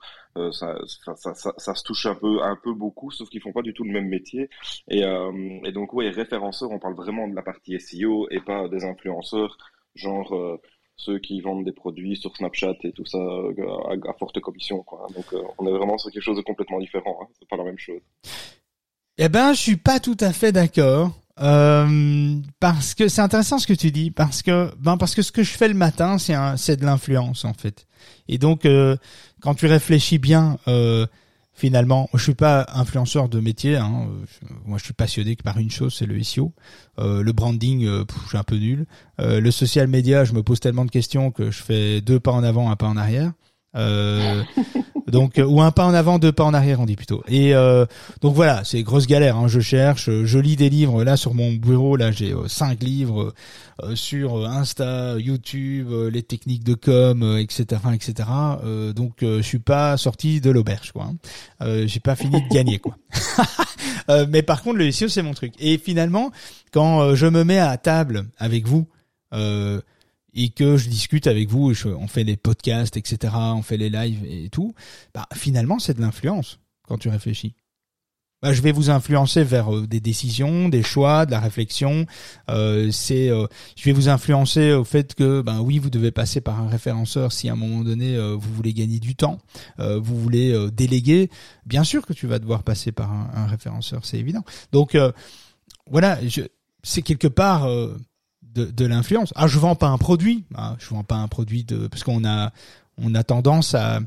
ça, se touche un peu un peu beaucoup, sauf qu'ils font pas du tout le même métier. Et, et donc oui, référenceur, on parle vraiment de la partie SEO et pas des influenceurs genre ceux qui vendent des produits sur Snapchat et tout ça euh, à, forte commission. Donc euh, on est vraiment sur quelque chose de complètement différent. Hein. C'est pas la même chose. Eh ben, je suis pas tout à fait d'accord. Euh, parce que c'est intéressant ce que tu dis parce que ben parce que ce que je fais le matin c'est c'est de l'influence en fait et donc quand tu réfléchis bien finalement, je suis pas influenceur de métier. Hein. Moi, je suis passionné par une chose, c'est le SEO. Euh, le branding, euh, je suis un peu nul. Euh, le social media, je me pose tellement de questions que je fais deux pas en avant, un pas en arrière. Euh, donc ou un pas en avant, deux pas en arrière, on dit plutôt. Et euh, donc voilà, c'est grosse galère. Hein. Je cherche, je lis des livres. Là sur mon bureau, là j'ai euh, cinq livres euh, sur Insta, YouTube, les techniques de com, etc., etc. donc je suis pas sorti de l'auberge, quoi. Hein. j'ai pas fini de gagner, quoi. mais par contre, le SEO c'est mon truc. Et finalement, quand je me mets à table avec vous. Euh, et que je discute avec vous, on fait les podcasts, etc., on fait les lives et tout, bah, finalement, c'est de l'influence quand tu réfléchis. Bah, je vais vous influencer vers euh, des décisions, des choix, de la réflexion. Euh, c'est, euh, je vais vous influencer au fait que, ben oui, vous devez passer par un référenceur si à un moment donné vous voulez gagner du temps, vous voulez déléguer. Bien sûr que tu vas devoir passer par un, un référenceur, c'est évident. Donc voilà, je, c'est quelque part de, de l'influence. Ah, je vends pas un produit. Ah, je vends pas un produit de parce qu'on a on a tendance à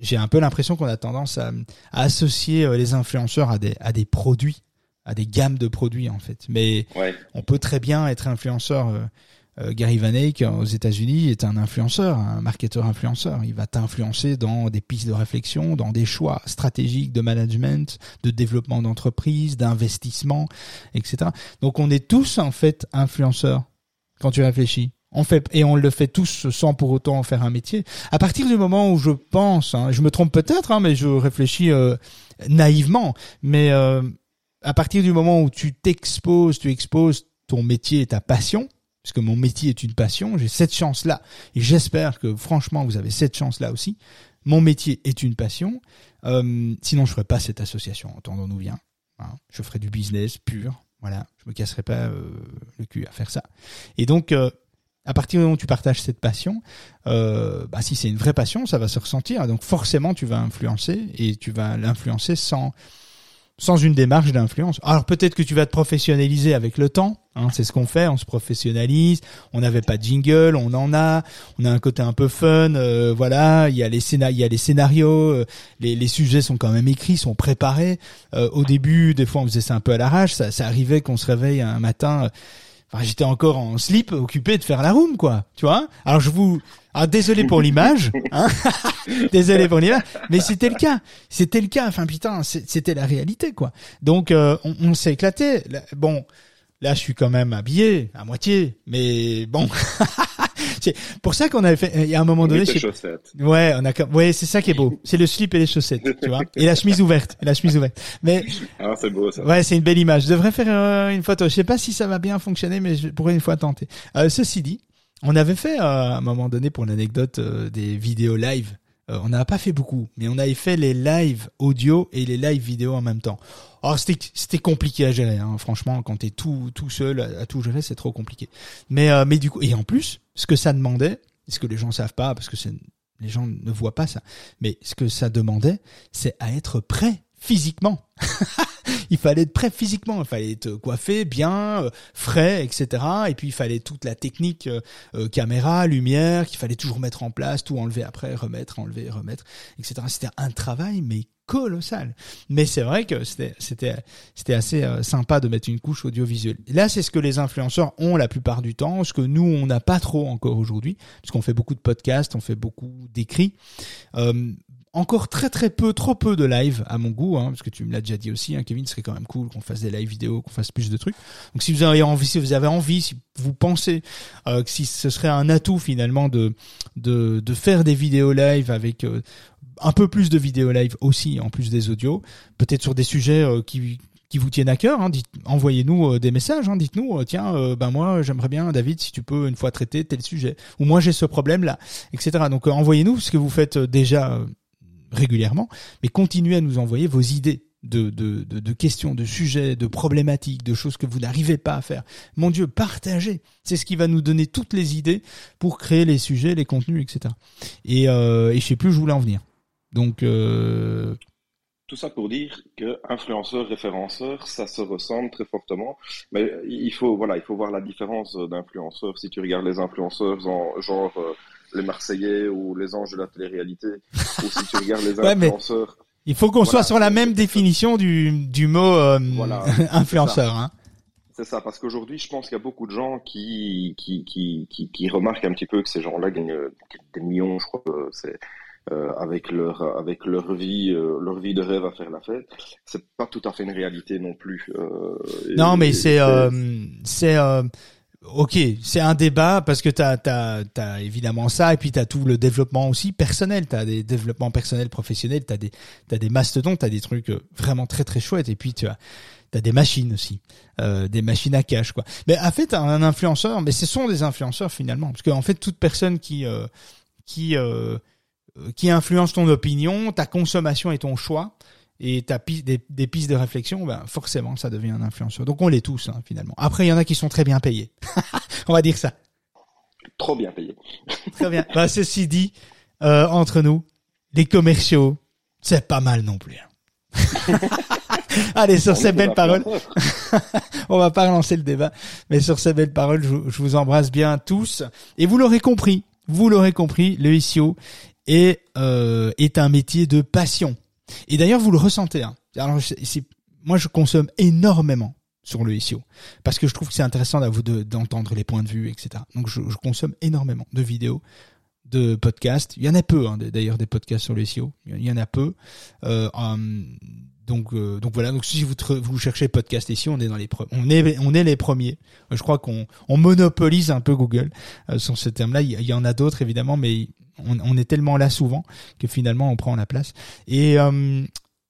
j'ai un peu l'impression qu'on a tendance à, à, associer euh, les influenceurs à des à des produits, à des gammes de produits en fait. Mais on peut très bien être influenceur. Euh, euh, Gary Vanek aux États-Unis est un influenceur, un marketeur influenceur. Il va t'influencer dans des pistes de réflexion, dans des choix stratégiques de management, de développement d'entreprise, d'investissement, etc. Donc on est tous en fait influenceurs quand tu réfléchis. On fait et on le fait tous sans pour autant en faire un métier. À partir du moment où je pense, hein, je me trompe peut-être, hein, mais je réfléchis euh, naïvement. Mais euh, à partir du moment où tu t'exposes, tu exposes ton métier et ta passion, puisque mon métier est une passion, j'ai cette chance-là, et j'espère que franchement vous avez cette chance-là aussi. Mon métier est une passion, euh, sinon je ferais pas cette association, entendons-nous bien. Hein. Je ferais du business pur, voilà, je me casserai pas euh, le cul à faire ça. Et donc, euh, à partir du moment où tu partages cette passion, euh, bah, si c'est une vraie passion, ça va se ressentir. Donc forcément, tu vas influencer et tu vas l'influencer sans sans une démarche d'influence. Alors peut-être que tu vas te professionnaliser avec le temps. Hein, c'est ce qu'on fait, on se professionnalise. On n'avait pas de jingle, on en a. On a un côté un peu fun. Euh, voilà, il y a les scénarios, il y a les scénarios. Euh, les, les, sujets sont quand même écrits, sont préparés. Euh, au début, des fois, on faisait ça un peu à l'arrache. Ça, ça arrivait qu'on se réveille un matin Enfin, j'étais encore en slip, occupé de faire la room, quoi. Tu vois Alors je vous, ah désolé pour l'image, hein désolé pour l'image, mais c'était le cas, c'était le cas. Enfin putain, c'était la réalité, quoi. Donc euh, on, on s'est éclaté. Bon, là je suis quand même habillé à moitié, mais bon. c'est pour ça qu'on avait fait. Il y a un moment donné. chaussettes. Ouais, on a. Ouais, c'est ça qui est beau. C'est le slip et les chaussettes, tu vois. Et la chemise ouverte. Et la chemise ouverte. Mais. Ah, c'est beau ça. Ouais, c'est une belle image. Je devrais faire euh, une photo. Je sais pas si ça va bien fonctionner, mais je pourrais une fois tenter. Euh, ceci dit, on avait fait euh, à un moment donné pour l'anecdote des vidéos live. on n'a pas fait beaucoup, mais on avait fait les lives audio et les lives vidéo en même temps. Alors c'était compliqué à gérer, hein. franchement, quand t'es tout tout seul à, tout gérer, c'est trop compliqué. Mais mais du coup, et en plus, ce que ça demandait, ce que les gens savent pas, parce que les gens ne voient pas ça, mais ce que ça demandait, c'est à être prêt physiquement. il fallait être prêt physiquement, il fallait être coiffé, bien, euh, frais, etc. Et puis il fallait toute la technique euh, euh, caméra, lumière, qu'il fallait toujours mettre en place, tout enlever après, remettre, enlever, remettre, etc. C'était un travail mais colossal. Mais c'est vrai que c'était assez sympa de mettre une couche audiovisuelle. Là, c'est ce que les influenceurs ont la plupart du temps, ce que nous on n'a pas trop encore aujourd'hui, puisqu'on fait beaucoup de podcasts, on fait beaucoup d'écrits encore très très peu, trop peu de live à mon goût, hein, parce que tu me l'as déjà dit aussi, hein, Kevin, ce serait quand même cool qu'on fasse des live vidéo, qu'on fasse plus de trucs. Donc si vous avez envie, si vous avez envie, si vous pensez euh, que si ce serait un atout finalement de de, de faire des vidéos live avec euh, un peu plus de vidéos live aussi en plus des audios, peut-être sur des sujets euh, qui qui vous tiennent à cœur, hein, envoyez-nous des messages, hein, dites-nous, tiens, ben moi j'aimerais bien, David, si tu peux une fois traiter tel sujet, ou moi j'ai ce problème-là, etc. Donc envoyez-nous ce que vous faites déjà régulièrement, mais continuez à nous envoyer vos idées de, de, de, questions, de sujets, de problématiques, de choses que vous n'arrivez pas à faire. Mon Dieu, partagez. C'est ce qui va nous donner toutes les idées pour créer les sujets, les contenus, etc. Et, euh, et je sais plus où je voulais en venir. Donc euh... tout ça pour dire que influenceur, référenceur, ça se ressemble très fortement. Mais il faut voilà, il faut voir la différence d'influenceurs. Si tu regardes les influenceurs en genre euh, les Marseillais ou les anges de la télé-réalité, ou si tu regardes les influenceurs. il faut qu'on soit sur la même définition du, du mot euh, influenceur. Hein. C'est ça, parce qu'aujourd'hui, je pense qu'il y a beaucoup de gens qui, qui, qui, qui, qui remarquent un petit peu que ces gens-là gagnent euh, des millions, je crois que c'est euh, avec leur avec leur vie euh, leur vie de rêve à faire la fête. C'est pas tout à fait une réalité non plus. Euh, non, mais c'est c'est Ok, c'est un débat parce que t'as as, as, évidemment ça et puis t'as tout le développement aussi personnel. T'as des développements personnels, professionnels. T'as des t'as des mastodontes, t'as des trucs euh, vraiment très très chouettes. Et puis tu as t'as des machines aussi, euh, des machines à cash quoi. Mais en fait, un influenceur, mais ce sont des influenceurs finalement, parce qu'en fait, toute personne qui euh, qui euh, qui influence ton opinion, ta consommation et ton choix, et t'as des, des, pistes de réflexion, ben forcément ça devient un influenceur. Donc on l'est tous hein, finalement. Après il y en a qui sont très bien payés. on va dire ça. Trop bien payés. très bien. Bah, ceci dit, euh, entre nous, les commerciaux, c'est pas mal non plus. Hein. Allez, sur ces belles paroles, on va pas relancer le débat, mais sur ces belles paroles, je, je vous embrasse bien tous. Et vous l'aurez compris, vous l'aurez compris, le SEO est, euh, est un métier de passion. Et d'ailleurs, vous le ressentez. Hein. Alors, moi, je consomme énormément sur le SEO parce que je trouve que c'est intéressant d'entendre les points de vue, etc. Donc, je, consomme énormément de vidéos, de podcasts. Il y en a peu, hein, d'ailleurs, des podcasts sur le SEO. Il y en a peu. Euh, hum, donc, euh, donc voilà. Donc, si vous, vous cherchez podcast SEO, on est dans les on est on est les premiers. Je crois qu'on on monopolise un peu Google euh, sur ce terme-là. Il y en a d'autres évidemment, mais on, est tellement là souvent que finalement on prend la place. Et euh,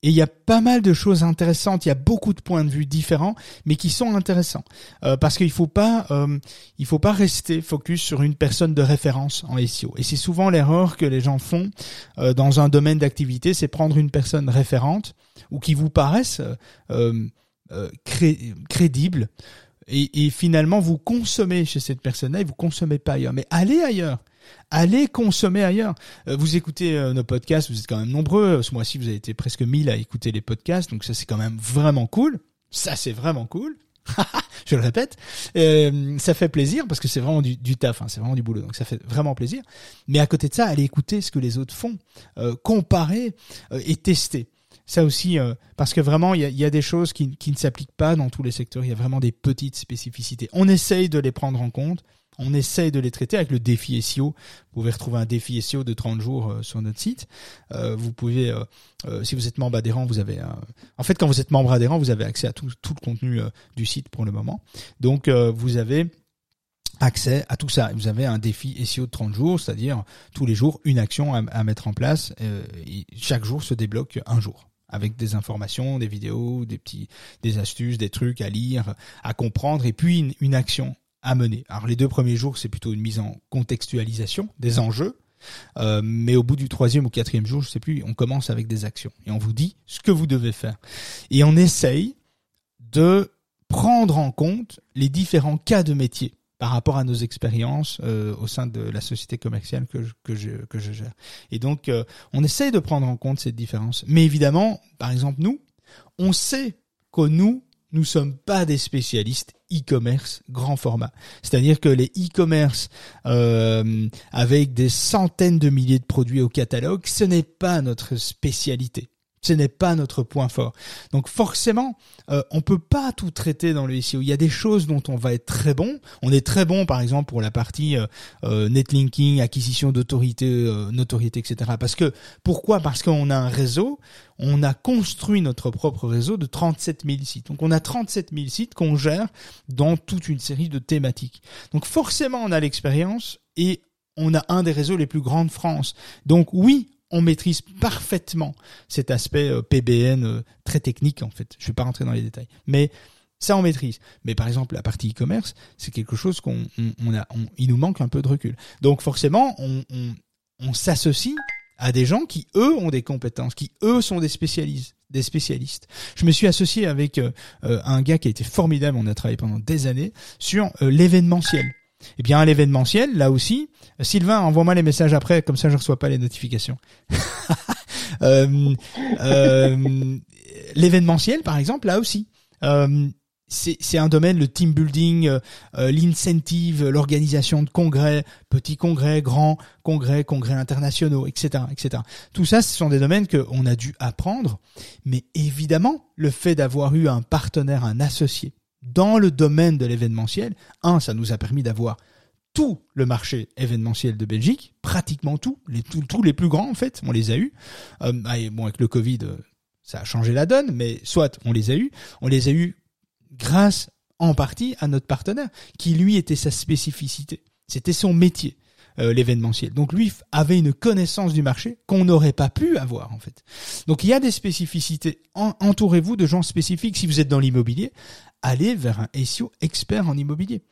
et il y a pas mal de choses intéressantes. Il y a beaucoup de points de vue différents, mais qui sont intéressants euh, parce qu'il faut pas, euh, il faut pas rester focus sur une personne de référence en SEO. Et c'est souvent l'erreur que les gens font euh, dans un domaine d'activité, c'est prendre une personne référente ou qui vous paraissent crédible et, et, finalement vous consommez chez cette personne-là et vous consommez pas ailleurs. Mais allez ailleurs. Allez consommer ailleurs. Euh, vous écoutez euh, nos podcasts, vous êtes quand même nombreux. Ce mois-ci, vous avez été presque 1000 à écouter les podcasts, donc ça c'est quand même vraiment cool. Ça c'est vraiment cool. je le répète, euh, ça fait plaisir parce que c'est vraiment du, taf, hein, c'est vraiment du boulot, donc ça fait vraiment plaisir. Mais à côté de ça, allez écouter ce que les autres font, comparer et tester. Ça aussi, euh, parce que vraiment, il y a, des choses qui, ne s'appliquent pas dans tous les secteurs. Il y a vraiment des petites spécificités. On essaye de les prendre en compte. On essaye de les traiter avec le défi SEO. Vous pouvez retrouver un défi SEO de 30 jours euh, sur notre site. Euh, vous pouvez, si vous êtes membre adhérent, vous avez, en fait, quand vous êtes membre adhérent, vous avez accès à tout, tout le contenu du site pour le moment. Donc, vous avez accès à tout ça. Vous avez un défi SEO de 30 jours, c'est-à-dire tous les jours une action à, mettre en place. et chaque jour se débloque un jour avec des informations, des vidéos, des petits, des astuces, des trucs à lire, à comprendre, et puis une, action à mener. Alors les deux premiers jours, c'est plutôt une mise en contextualisation des enjeux, euh, mais au bout du troisième ou quatrième jour, je sais plus, on commence avec des actions et on vous dit ce que vous devez faire. Et on essaye de prendre en compte les différents cas de métier par rapport à nos expériences euh, au sein de la société commerciale que je, que je, que je gère. Et donc, euh, on essaye de prendre en compte cette différence. Mais évidemment, par exemple, nous, on sait que nous, nous sommes pas des spécialistes e-commerce grand format. C'est-à-dire que les e-commerce euh, avec des centaines de milliers de produits au catalogue, ce n'est pas notre spécialité ce n'est pas notre point fort. Donc forcément, euh, on peut pas tout traiter dans le SEO. Il y a des choses dont on va être très bon. On est très bon, par exemple, pour la partie euh, euh netlinking, acquisition d'autorité, euh, notoriété, etc. Parce que pourquoi? Parce qu'on a un réseau. On a construit notre propre réseau de 37 000 sites. Donc on a 37 000 sites qu'on gère dans toute une série de thématiques. Donc forcément, on a l'expérience et on a un des réseaux les plus grands de France. Donc oui, on maîtrise parfaitement cet aspect euh, PBN euh, très technique en fait. Je vais pas rentrer dans les détails, mais ça on maîtrise. Mais par exemple la partie e-commerce, c'est quelque chose qu'on on, a, il nous manque un peu de recul. Donc forcément, on, on, s'associe à des gens qui eux ont des compétences, qui eux sont des spécialistes des spécialistes. Je me suis associé avec euh, un gars qui a été formidable, on a travaillé pendant des années sur l'événementiel. Eh bien, l'événementiel, là aussi, Sylvain, envoie-moi les messages après, comme ça je reçois pas les notifications. euh, euh, l'événementiel, par exemple, là aussi. Euh, c'est un domaine, le team building, euh, euh, l'incentive, l'organisation de congrès, petits congrès, grands congrès, congrès internationaux, etc., etc. Tout ça, ce sont des domaines qu'on a dû apprendre. Mais évidemment, le fait d'avoir eu un partenaire, un associé dans le domaine de l'événementiel, un, ça nous a permis d'avoir tout le marché événementiel de Belgique, pratiquement tout, tous les plus grands en fait, on les a eus. Euh, bon, avec le Covid, euh, ça a changé la donne, mais soit on les a eus, on les a eus grâce en partie à notre partenaire, qui lui était sa spécificité, c'était son métier. Euh, l'événementiel. Donc lui avait une connaissance du marché qu'on n'aurait pas pu avoir en fait. Donc il y a des spécificités. Entourez-vous de gens spécifiques. Si vous êtes dans l'immobilier, allez vers un SEO expert en immobilier.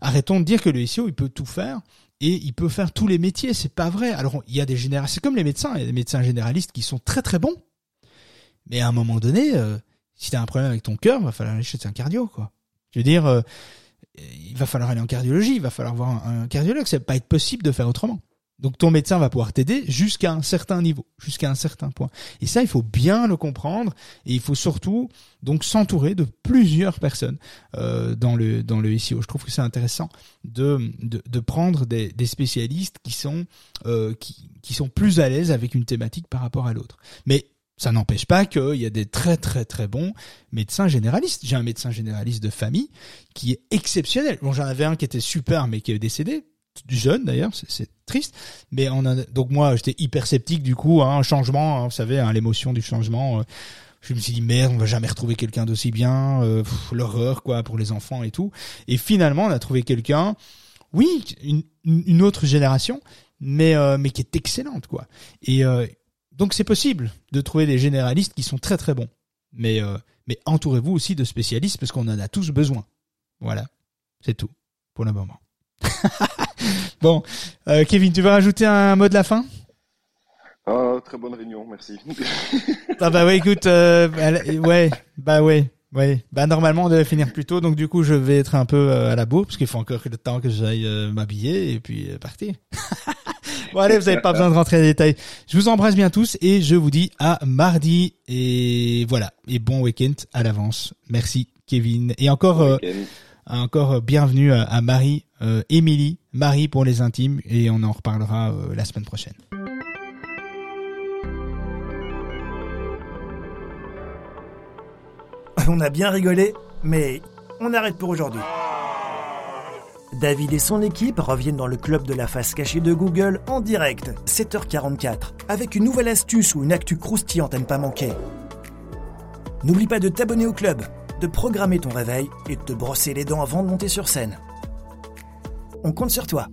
Arrêtons de dire que le SEO, il peut tout faire et il peut faire tous les métiers. C'est pas vrai. Alors, il y a des généralistes, c'est comme les médecins. Il y a des médecins généralistes qui sont très très bons. Mais à un moment donné, euh, si tu as un problème avec ton cœur, va falloir aller chez un cardio, quoi. Je veux dire, euh, il va falloir aller en cardiologie, il va falloir voir un, un cardiologue. Ça va pas être possible de faire autrement. Donc ton médecin va pouvoir t'aider jusqu'à un certain niveau, jusqu'à un certain point. Et ça, il faut bien le comprendre et il faut surtout donc s'entourer de plusieurs personnes euh, dans le dans le SEO. Je trouve que c'est intéressant de, de, de prendre des, des spécialistes qui sont euh, qui, qui sont plus à l'aise avec une thématique par rapport à l'autre. Mais ça n'empêche pas qu'il y a des très très très bons médecins généralistes. J'ai un médecin généraliste de famille qui est exceptionnel. Bon, j'en avais un qui était super mais qui est décédé jeune d'ailleurs, c'est triste. Mais on a, donc moi j'étais hyper sceptique du coup, hein, un changement, hein, vous savez, hein, l'émotion du changement. Euh, je me suis dit merde, on va jamais retrouver quelqu'un d'aussi bien, euh, l'horreur quoi pour les enfants et tout. Et finalement on a trouvé quelqu'un, oui, une, une, autre génération, mais euh, mais qui est excellente quoi. Et donc c'est possible de trouver des généralistes qui sont très très bons. Mais mais entourez-vous aussi de spécialistes parce qu'on en a tous besoin. Voilà, c'est tout pour le moment. bon, euh, Kevin, tu veux rajouter un mot de la fin? Oh, Très bonne réunion, merci. ah bah ouais, écoute, euh, ouais, bah ouais. Ouais, bah normalement on devait finir plus tôt, donc du coup je vais être un peu euh, à la bourre parce qu'il faut encore le temps que j'aille m'habiller et puis partir. bon allez, vous n'avez pas besoin de rentrer dans les détails. Je vous embrasse bien tous et je vous dis à mardi et voilà et bon week-end à l'avance. Merci Kevin et encore encore bienvenue à Marie euh, Émilie, Marie pour les intimes, et on en reparlera euh, la semaine prochaine. On a bien rigolé, mais on arrête pour aujourd'hui. David et son équipe reviennent dans le club de la face cachée de Google en direct, 7h44, avec une nouvelle astuce ou une actu croustillante à ne pas manquer. N'oublie pas de t'abonner au club, de programmer ton réveil et de te brosser les dents avant de monter sur scène. On compte sur toi.